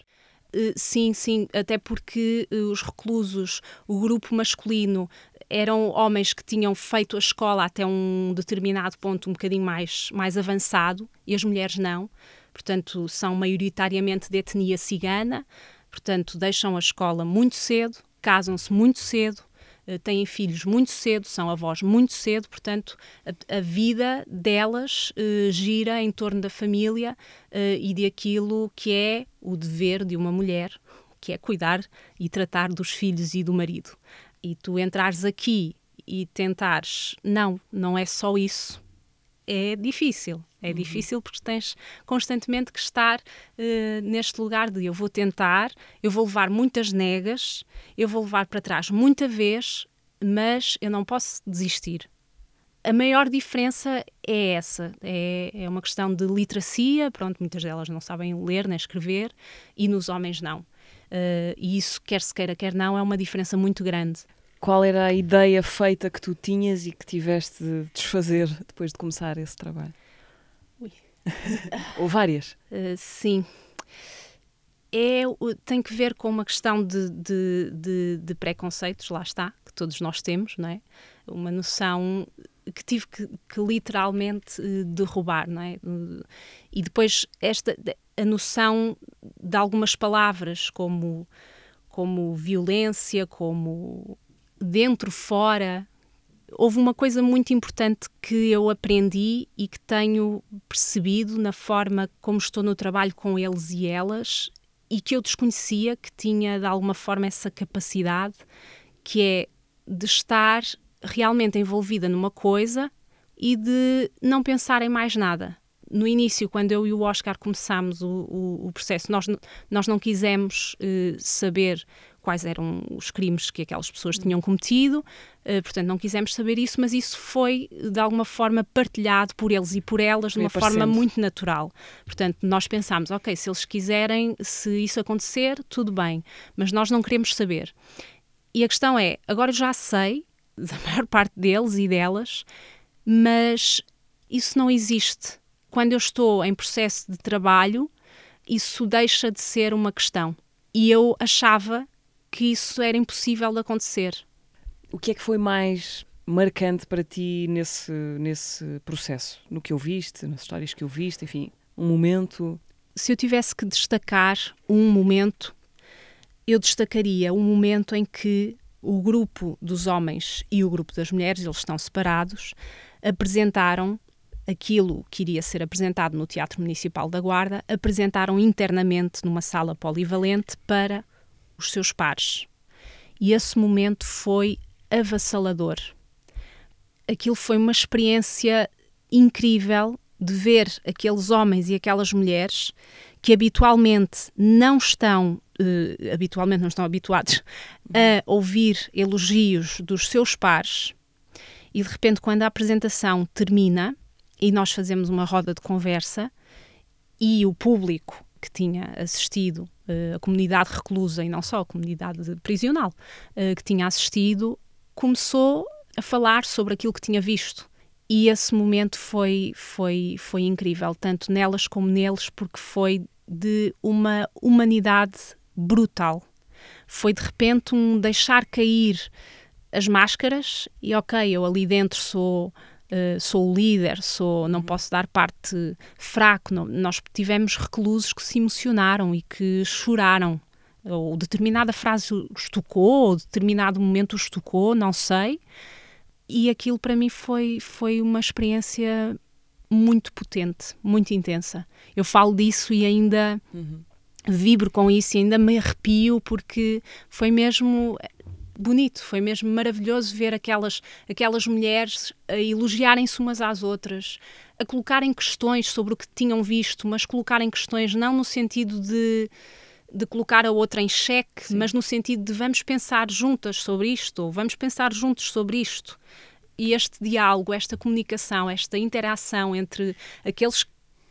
Uh, sim, sim, até porque uh, os reclusos, o grupo masculino, eram homens que tinham feito a escola até um determinado ponto um bocadinho mais, mais avançado e as mulheres não. Portanto, são maioritariamente de etnia cigana, Portanto, deixam a escola muito cedo, casam-se muito cedo, eh, têm filhos muito cedo, são avós muito cedo, portanto, a, a vida delas uh, gira em torno da família uh, e de aquilo que é o dever de uma mulher, que é cuidar e tratar dos filhos e do marido. E tu entrares aqui e tentares, não, não é só isso, é difícil. É uhum. difícil porque tens constantemente que estar uh, neste lugar de eu vou tentar, eu vou levar muitas negas, eu vou levar para trás muita vez, mas eu não posso desistir. a maior diferença é essa, é, é uma questão de literacia, pronto, muitas delas não sabem ler nem escrever, e nos homens não. Uh, e isso, quer se queira, quer não, é uma diferença muito grande. Qual era a ideia feita que tu tinhas e que tiveste de desfazer depois de começar esse trabalho? *laughs* Ou várias? Uh, sim. É, tem que ver com uma questão de, de, de, de preconceitos, lá está, que todos nós temos, não é? Uma noção que tive que, que literalmente uh, derrubar, não é? E depois esta a noção de algumas palavras como como violência, como dentro, fora. Houve uma coisa muito importante que eu aprendi e que tenho percebido na forma como estou no trabalho com eles e elas e que eu desconhecia que tinha de alguma forma essa capacidade, que é de estar realmente envolvida numa coisa e de não pensar em mais nada. No início, quando eu e o Oscar começámos o, o, o processo, nós, nós não quisemos uh, saber quais eram os crimes que aquelas pessoas tinham cometido, uh, portanto, não quisemos saber isso, mas isso foi, de alguma forma, partilhado por eles e por elas de uma forma muito natural. Portanto, nós pensámos, ok, se eles quiserem, se isso acontecer, tudo bem, mas nós não queremos saber. E a questão é, agora eu já sei *laughs* da maior parte deles e delas, mas isso não existe. Quando eu estou em processo de trabalho, isso deixa de ser uma questão. E eu achava que isso era impossível de acontecer. O que é que foi mais marcante para ti nesse, nesse processo? No que ouviste, nas histórias que ouviste, enfim, um momento? Se eu tivesse que destacar um momento, eu destacaria um momento em que o grupo dos homens e o grupo das mulheres, eles estão separados, apresentaram aquilo que iria ser apresentado no Teatro Municipal da Guarda, apresentaram internamente numa sala polivalente para os seus pares. E esse momento foi avassalador. Aquilo foi uma experiência incrível de ver aqueles homens e aquelas mulheres que habitualmente não estão uh, habitualmente não estão habituados a ouvir elogios dos seus pares e de repente quando a apresentação termina e nós fazemos uma roda de conversa e o público que tinha assistido, a comunidade reclusa e não só a comunidade prisional uh, que tinha assistido, começou a falar sobre aquilo que tinha visto. E esse momento foi, foi, foi incrível, tanto nelas como neles, porque foi de uma humanidade brutal. Foi de repente um deixar cair as máscaras e ok, eu ali dentro sou Uh, sou o líder, sou, não uhum. posso dar parte fraco. Não, nós tivemos reclusos que se emocionaram e que choraram. Ou determinada frase os tocou, ou determinado momento os tocou, não sei. E aquilo para mim foi, foi uma experiência muito potente, muito intensa. Eu falo disso e ainda uhum vibro com isso e ainda me arrepio porque foi mesmo bonito, foi mesmo maravilhoso ver aquelas, aquelas mulheres a elogiarem-se umas às outras, a colocarem questões sobre o que tinham visto, mas colocarem questões não no sentido de, de colocar a outra em xeque, Sim. mas no sentido de vamos pensar juntas sobre isto, ou vamos pensar juntos sobre isto. E este diálogo, esta comunicação, esta interação entre aqueles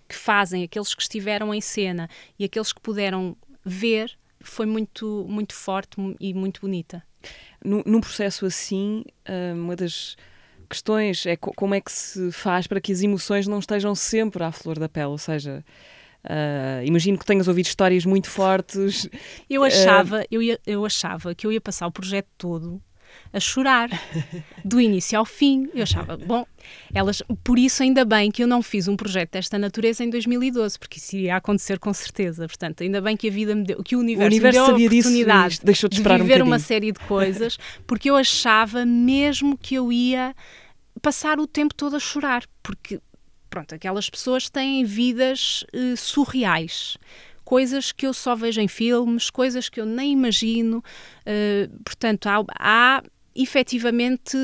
que fazem, aqueles que estiveram em cena e aqueles que puderam ver, foi muito, muito forte e muito bonita. Num, processo assim, ah, uma das questões é como é que se faz para que as emoções não estejam sempre à flor da pele, ou seja, Uh, imagino que tenhas ouvido histórias muito fortes. Eu achava, uh... eu, ia, eu achava que eu ia passar o projeto todo a chorar, do início ao fim. Eu achava, bom, elas, por isso ainda bem que eu não fiz um projeto desta natureza em 2012, porque isso iria acontecer com certeza. Portanto, ainda bem que a vida me deu, que o universo, o universo me deu a oportunidade disso, deixou de, esperar de viver um uma série de coisas, porque eu achava mesmo que eu ia passar o tempo todo a chorar, porque pronto, aquelas pessoas têm vidas uh, surreais coisas que eu só vejo em filmes, coisas que eu nem imagino. Uh, portanto, há, há efetivamente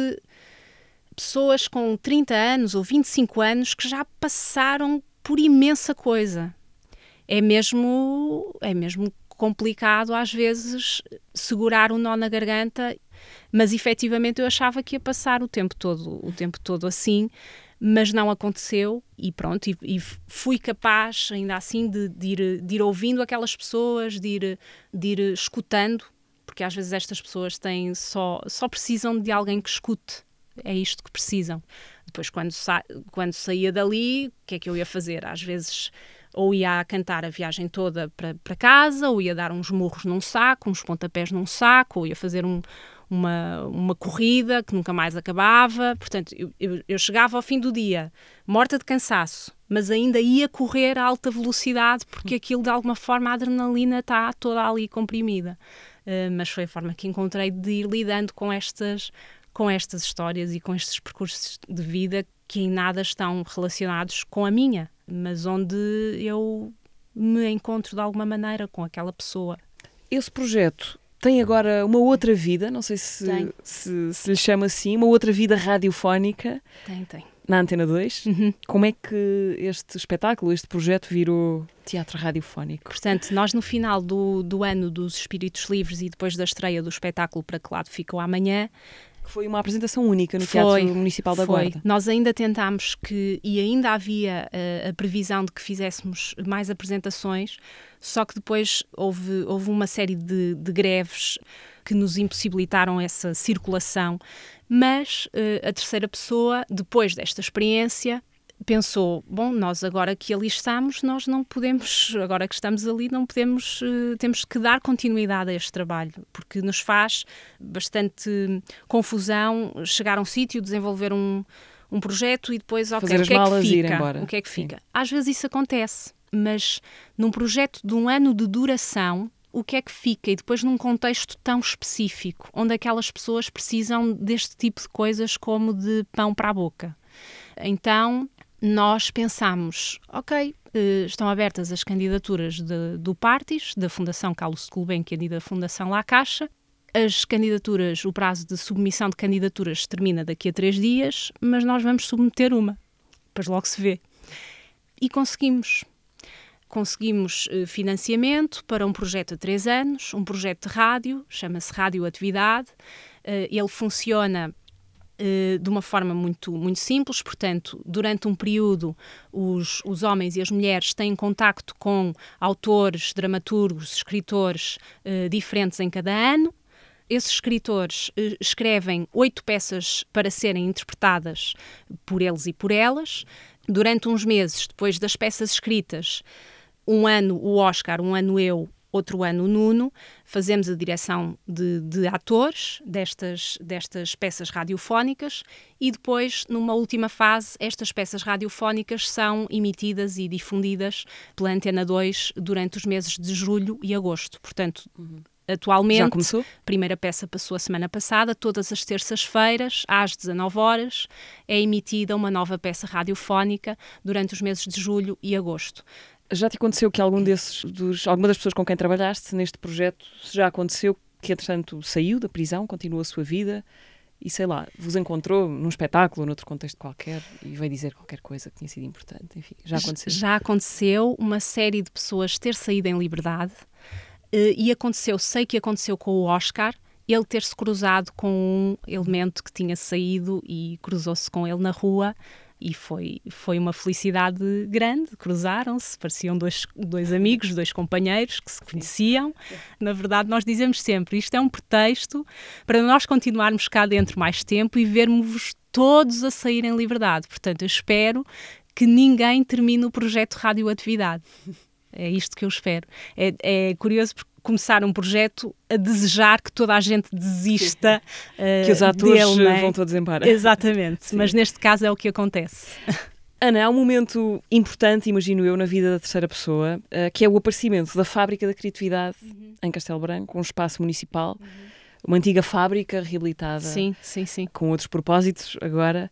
pessoas com 30 anos ou 25 anos que já passaram por imensa coisa. É mesmo, é mesmo complicado às vezes segurar o nó na garganta Mas efetivamente eu achava que ia passar o tempo todo, o tempo todo assim, mas não aconteceu e pronto, e, e fui capaz ainda assim de, de, ir, de ir ouvindo aquelas pessoas, de ir, de ir escutando, porque às vezes estas pessoas têm só, só precisam de alguém que escute, é isto que precisam. Depois, quando, sa quando saía dali, o que é que eu ia fazer? Às vezes ou ia cantar a viagem toda para casa, ou ia dar uns murros num saco, uns pontapés num saco, ou ia fazer um, uma, uma corrida que nunca mais acabava. Portanto, eu, eu, chegava ao fim do dia morta de cansaço, mas ainda ia correr a alta velocidade porque aquilo, de alguma forma, a adrenalina está toda ali comprimida. Uh, mas foi a forma que encontrei de ir lidando com estas, com estas histórias e com estes percursos de vida que em nada estão relacionados com a minha, mas onde eu me encontro de alguma maneira com aquela pessoa. Esse projeto tem agora uma outra vida, não sei se, se, se, lhe chama assim, uma outra vida radiofónica. Tem, tem. Na Antena 2. Uhum. Como é que este espetáculo, este projeto virou teatro radiofónico? Portanto, nós no final do, do ano dos Espíritos Livres e depois da estreia do espetáculo Para Que Lado Ficou Amanhã, que foi uma apresentação única no foi, Teatro Municipal da foi. Guarda. Nós ainda tentámos que, e ainda havia uh, a previsão de que fizéssemos mais apresentações, só que depois houve, houve uma série de, de greves que nos impossibilitaram essa circulação. Mas uh, a terceira pessoa, depois desta experiência, pensou, bom, nós agora que ali estamos, nós não podemos, agora que estamos ali, não podemos, uh, temos que dar continuidade a este trabalho, porque nos faz bastante confusão chegar a um sítio, desenvolver um, um projeto e depois, ok, Fazer o que é que fica? O que é que fica? Às vezes isso acontece, mas num projeto de um ano de duração, o que é que fica e depois num contexto tão específico, onde aquelas pessoas precisam deste tipo de coisas como de pão para a boca. Então, nós pensamos, ok, eh, estão abertas as candidaturas de, do Partis, da Fundação Carlos Gulbenkian e da Fundação La Caixa. As candidaturas, o prazo de submissão de candidaturas termina daqui a três dias, mas nós vamos submeter uma. Depois logo se vê. E conseguimos. Conseguimos eh, financiamento para um projeto de três anos, um projeto de rádio, chama-se Rádio Atividade. Eh, ele funciona eh, de uma forma muito, muito simples, portanto, durante um período os, os homens e as mulheres têm contacto com autores, dramaturgos, escritores uh, diferentes em cada ano. Esses escritores uh, escrevem oito peças para serem interpretadas por eles e por elas. Durante uns meses, depois das peças escritas, um ano o Oscar, um ano eu, outro ano o Nuno, fazemos a direção de, de, atores destas, destas peças radiofónicas e depois, numa última fase, estas peças radiofónicas são emitidas e difundidas pela Antena 2 durante os meses de julho e agosto. Portanto, uhum. Atualmente, Já começou? a primeira peça passou a semana passada, todas as terças-feiras, às 19 horas, é emitida uma nova peça radiofónica durante os meses de julho e agosto. Já te aconteceu que algum desses, dos, alguma das pessoas com quem trabalhaste neste projeto, já aconteceu que, entretanto, saiu da prisão, continuou a sua vida e, sei lá, vos encontrou num espetáculo, noutro contexto qualquer e veio dizer qualquer coisa que tinha sido importante? Enfim, já aconteceu? Já aconteceu uma série de pessoas ter saído em liberdade eh, e aconteceu, sei que aconteceu com o Oscar, ele ter-se cruzado com um elemento que tinha saído e cruzou-se com ele na rua e foi, foi uma felicidade grande. Cruzaram-se, pareciam dois, dois amigos, dois companheiros que se conheciam. Na verdade, nós dizemos sempre: isto é um pretexto para nós continuarmos cá dentro mais tempo e vermos-vos todos a sair em liberdade. Portanto, eu espero que ninguém termine o projeto Radioatividade. É isto que eu espero. É, é curioso porque começar um projeto a desejar que toda a gente desista uh, que os atores dele, é? vão todos embora. Exatamente, Sim. mas neste caso é o que acontece. Ana, há um momento importante, imagino eu, na vida da terceira pessoa, uh, que é o aparecimento da Fábrica da Criatividade uhum. em Castelo Branco, um espaço municipal, uhum. uma antiga fábrica reabilitada sim, sim, sim. com outros propósitos agora.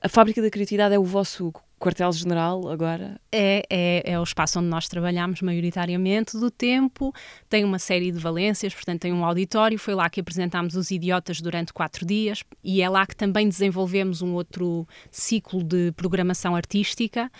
A Fábrica da Criatividade é o vosso quartel-general agora? É, é, é o espaço onde nós trabalhamos maioritariamente do tempo, tem uma série de valências, portanto tem um auditório, foi lá que apresentámos os idiotas durante quatro dias e é lá que também desenvolvemos um outro ciclo de programação artística,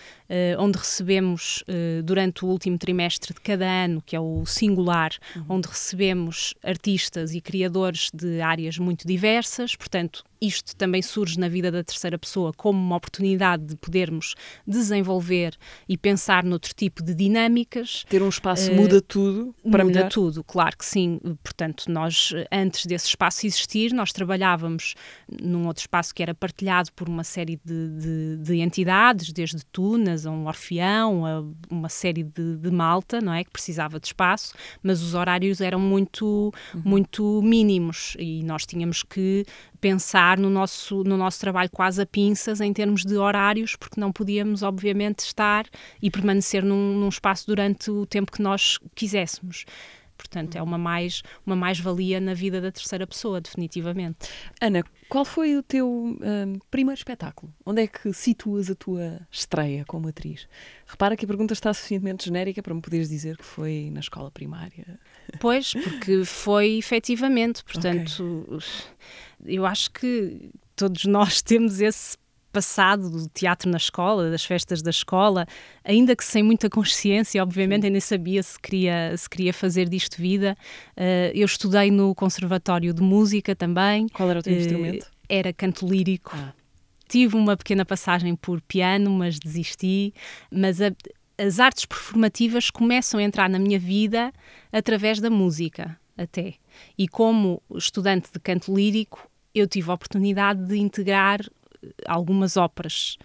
onde recebemos eh, durante o último trimestre de cada ano, que é o singular, uhum. onde recebemos artistas e criadores de áreas muito diversas, portanto isto também surge na vida da terceira pessoa como uma oportunidade de podermos desenvolver e pensar noutro tipo de dinâmicas. Ter um espaço uh, muda tudo para muda melhor? tudo, claro que sim. Portanto, nós, antes desse espaço existir, nós trabalhávamos num outro espaço que era partilhado por uma série de, de, de entidades, desde Tunas a um Orfeão, a uma série de, de, malta, não é? Que precisava de espaço, mas os horários eram muito, uhum. muito mínimos e nós tínhamos que pensar no nosso, no nosso trabalho quase a pinças em termos de horários, porque não podíamos, obviamente, estar e permanecer num, num espaço durante o tempo que nós quiséssemos. Portanto, é uma mais uma mais-valia na vida da terceira pessoa, definitivamente. Ana, qual foi o teu um, primeiro espetáculo? Onde é que situas a tua estreia como atriz? Repara que a pergunta está suficientemente genérica para me poderes dizer que foi na escola primária. Pois, porque *laughs* foi efetivamente, portanto, okay. eu acho que todos nós *laughs* temos esse passado do teatro na escola, das festas da escola, ainda que sem muita consciência, obviamente, ainda sabia se queria, se queria fazer disto vida. Uh, eu estudei no Conservatório de Música também. Qual era o teu uh, instrumento? Era canto lírico. Ah. Tive uma pequena passagem por piano, mas desisti. Mas a, as artes performativas começam a entrar na minha vida através da música, até. E como estudante de canto lírico, eu tive a oportunidade de integrar algumas óperas.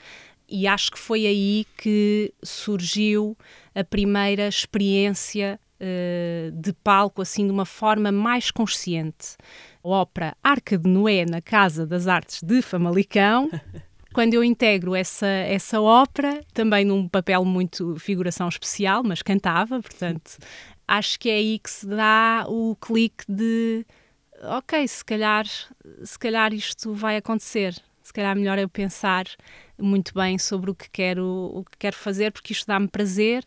E acho que foi aí que surgiu a primeira experiência uh, de palco, assim, de uma forma mais consciente. A ópera Arca de Noé na Casa das Artes de Famalicão. *laughs* quando eu integro essa, essa ópera, também num papel muito figuração especial, mas cantava, portanto, *laughs* acho que é aí que se dá o clique de ok, se calhar, se calhar isto vai acontecer se calhar melhor eu pensar muito bem sobre o que quero, o que quero fazer, porque isto dá-me prazer,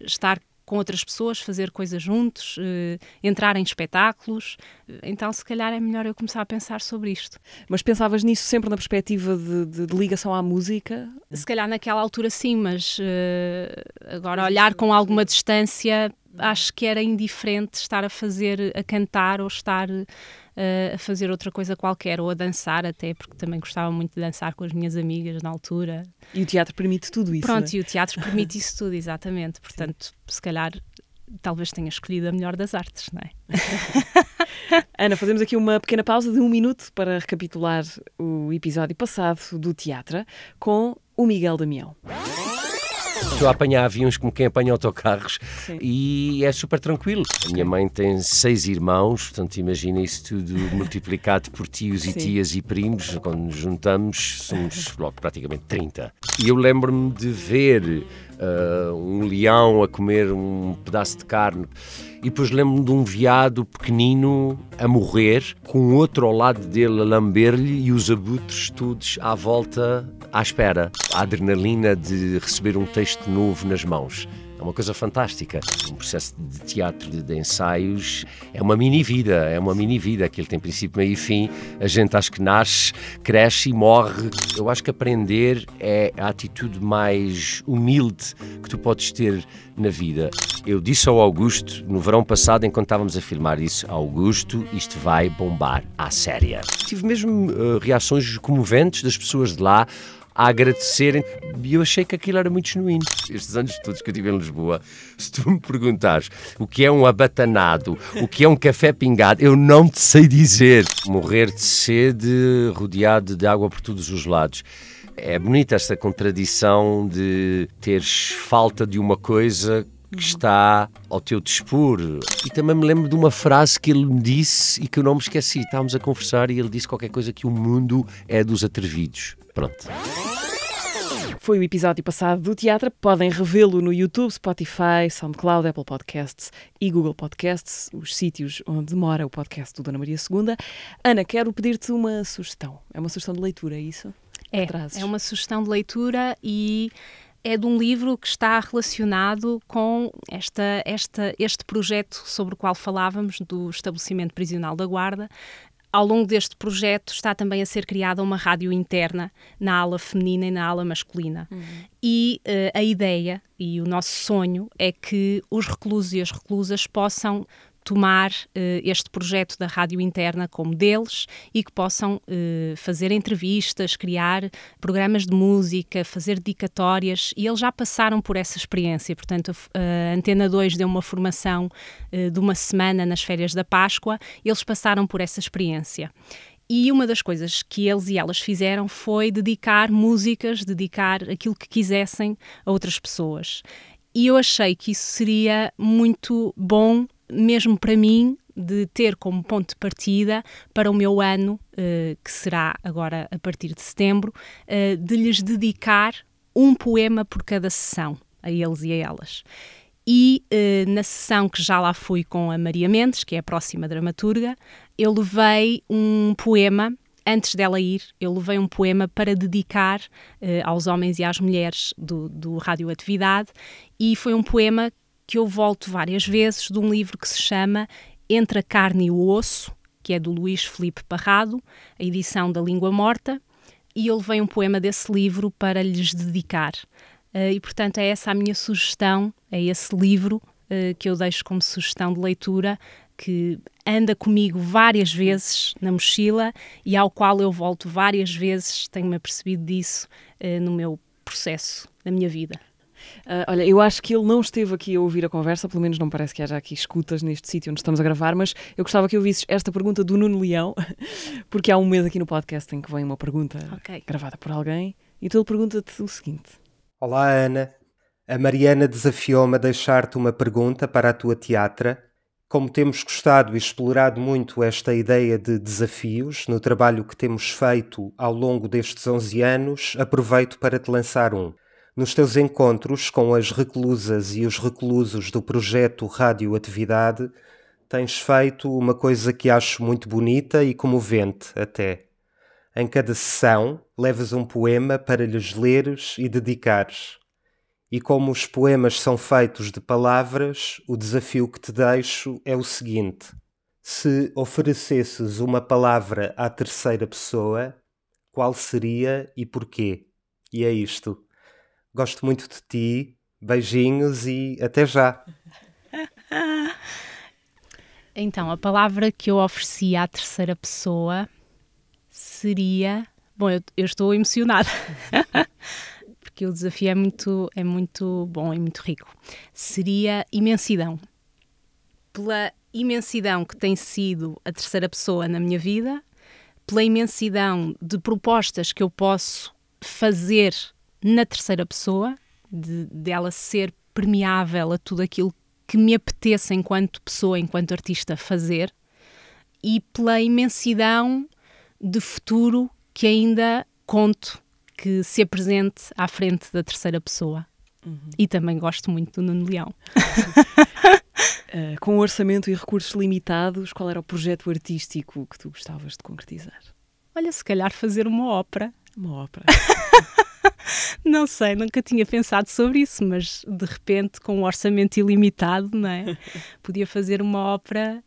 estar com outras pessoas, fazer coisas juntos, uh, entrar em espetáculos. Então, se calhar, é melhor eu começar a pensar sobre isto. Mas pensavas nisso sempre na perspectiva de, de, de ligação à música? Se calhar naquela altura sim, mas uh, agora olhar com alguma distância, acho que era indiferente estar a fazer, a cantar ou estar uh, a fazer outra coisa qualquer, ou a dançar até, porque também gostava muito de dançar com as minhas amigas na altura. E o teatro permite tudo isso. Pronto, é? e o teatro *laughs* permite isso tudo, exatamente. Portanto, Sim. se calhar talvez tenha escolhido a melhor das artes, não é? *laughs* Ana, fazemos aqui uma pequena pausa de um minuto para recapitular o episódio passado do teatro com o Miguel Damião. Estou a apanhar aviões como quem apanha autocarros Sim. e é super tranquilo. A minha mãe tem seis irmãos, portanto imagina isso tudo *laughs* multiplicado por tios e Sim. tias e primos. Quando nos juntamos somos logo praticamente 30. E eu lembro-me de ver uh, um leão a comer um pedaço de carne. E depois lembro-me de um veado pequenino a morrer, com outro ao lado dele a lamber-lhe e os abutres todos à volta à espera. A adrenalina de receber um texto novo nas mãos. É uma coisa fantástica. Um processo de teatro, de, de ensaios, é uma mini-vida, é uma mini-vida. Aquilo tem princípio, meio e fim. A gente acho que nasce, cresce e morre. Eu acho que aprender é a atitude mais humilde que tu podes ter na vida. Eu disse ao Augusto, no verão passado, enquanto estávamos a filmar isso, Augusto, isto vai bombar à séria. Tive mesmo uh, reações comoventes das pessoas de lá a agradecerem. E eu achei que aquilo era muito genuíno. Estes anos todos que eu tive em Lisboa, se tu me perguntares o que é um abatanado, o que é um café pingado, eu não te sei dizer. Morrer de sede, rodeado de água por todos os lados. É bonita esta contradição de teres falta de uma coisa que está ao teu dispor. E também me lembro de uma frase que ele me disse e que eu não me esqueci. Estávamos a conversar e ele disse qualquer coisa que o mundo é dos atrevidos. Pronto. Foi o episódio passado do teatro. Podem revê-lo no YouTube, Spotify, SoundCloud, Apple Podcasts e Google Podcasts, os sítios onde mora o podcast do Dona Maria II. Ana, quero pedir-te uma sugestão. É uma sugestão de leitura, é isso? É, é uma sugestão de leitura e é de um livro que está relacionado com esta, esta, este projeto sobre o qual falávamos, do estabelecimento prisional da Guarda. Ao longo deste projeto está também a ser criada uma rádio interna na ala feminina e na ala masculina. Uhum. E uh, a ideia e o nosso sonho é que os reclusos e as reclusas possam tomar uh, este projeto da rádio interna como deles e que possam uh, fazer entrevistas, criar programas de música, fazer dedicatórias e eles já passaram por essa experiência. Portanto, a, Antena 2 deu uma formação uh, de uma semana nas férias da Páscoa, eles passaram por essa experiência. E uma das coisas que eles e elas fizeram foi dedicar músicas, dedicar aquilo que quisessem a outras pessoas. E eu achei que isso seria muito bom mesmo para mim, de ter como ponto de partida para o meu ano, uh, que será agora a partir de setembro, uh, de lhes dedicar um poema por cada sessão, a eles e a elas. E uh, na sessão que já lá fui com a Maria Mendes, que é a próxima dramaturga, eu levei um poema antes dela ir, eu levei um poema para dedicar aos homens e às mulheres do, do Radioatividade e foi um poema que eu volto várias vezes de um livro que se chama Entre a Carne e o Osso, que é do Luís Felipe Parrado, a edição da Língua Morta, e eu levei um poema desse livro para lhes dedicar. Uh, e, portanto, é essa a minha sugestão, é esse livro uh, que eu deixo como sugestão de leitura, que anda comigo várias vezes na mochila e ao qual eu volto várias vezes, tenho-me apercebido disso uh, no meu processo, na minha vida. Uh, olha, eu acho que ele não esteve aqui a ouvir a conversa, pelo menos não parece que haja aqui escutas neste sítio onde estamos a gravar, mas eu gostava que ouvisses esta pergunta do Nuno Leão, *laughs* porque há um mês aqui no podcast em que vem uma pergunta okay. gravada por alguém, e então ele pergunta-te o seguinte: Olá, Ana. A Mariana desafiou-me a deixar-te uma pergunta para a tua teatra. Como temos gostado e explorado muito esta ideia de desafios no trabalho que temos feito ao longo destes 11 anos, aproveito para te lançar um. Nos teus encontros com as reclusas e os reclusos do projeto Radioatividade, tens feito uma coisa que acho muito bonita e comovente até. Em cada sessão, levas um poema para lhes leres e dedicares. E como os poemas são feitos de palavras, o desafio que te deixo é o seguinte: se oferecesses uma palavra à terceira pessoa, qual seria e porquê? E é isto. Gosto muito de ti. Beijinhos e até já. *laughs* Então, a palavra que eu ofereci à terceira pessoa seria. Bom, eu, eu estou emocionada. *laughs* porque o desafio é muito, é muito bom e muito rico. Seria imensidão. Pela imensidão que tem sido a terceira pessoa na minha vida, pela imensidão de propostas que eu posso fazer na terceira pessoa, de, dela ser permeável a tudo aquilo que me apeteça enquanto pessoa, enquanto artista, fazer, e pela imensidão de futuro que ainda conto que se apresente à frente da terceira pessoa. Uhum. E também gosto muito do Nuno Leão. uh, *laughs* com orçamento e recursos limitados, qual era o projeto artístico que tu gostavas de concretizar? Olha, se calhar fazer uma ópera. Uma ópera. *laughs* não sei, nunca tinha pensado sobre isso, mas de repente, com um orçamento ilimitado, não é? *laughs* Podia fazer uma ópera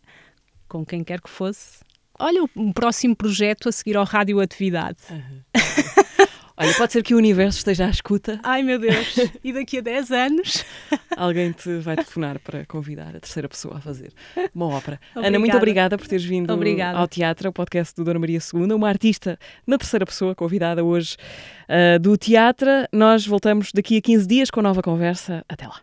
com quem quer que fosse. Olha, um próximo projeto a seguir ao Radioatividade. Uhum. *laughs* Olha, pode ser que o universo esteja à escuta. Ai meu Deus! E daqui a 10 anos? *laughs* Alguém te vai telefonar para convidar a terceira pessoa a fazer uma ópera. Obrigada. Ana, muito obrigada por teres vindo obrigada. ao teatro, ao podcast do Dona Maria II, uma artista na terceira pessoa, convidada hoje uh, do teatro. Nós voltamos daqui a 15 dias com nova conversa. Até lá.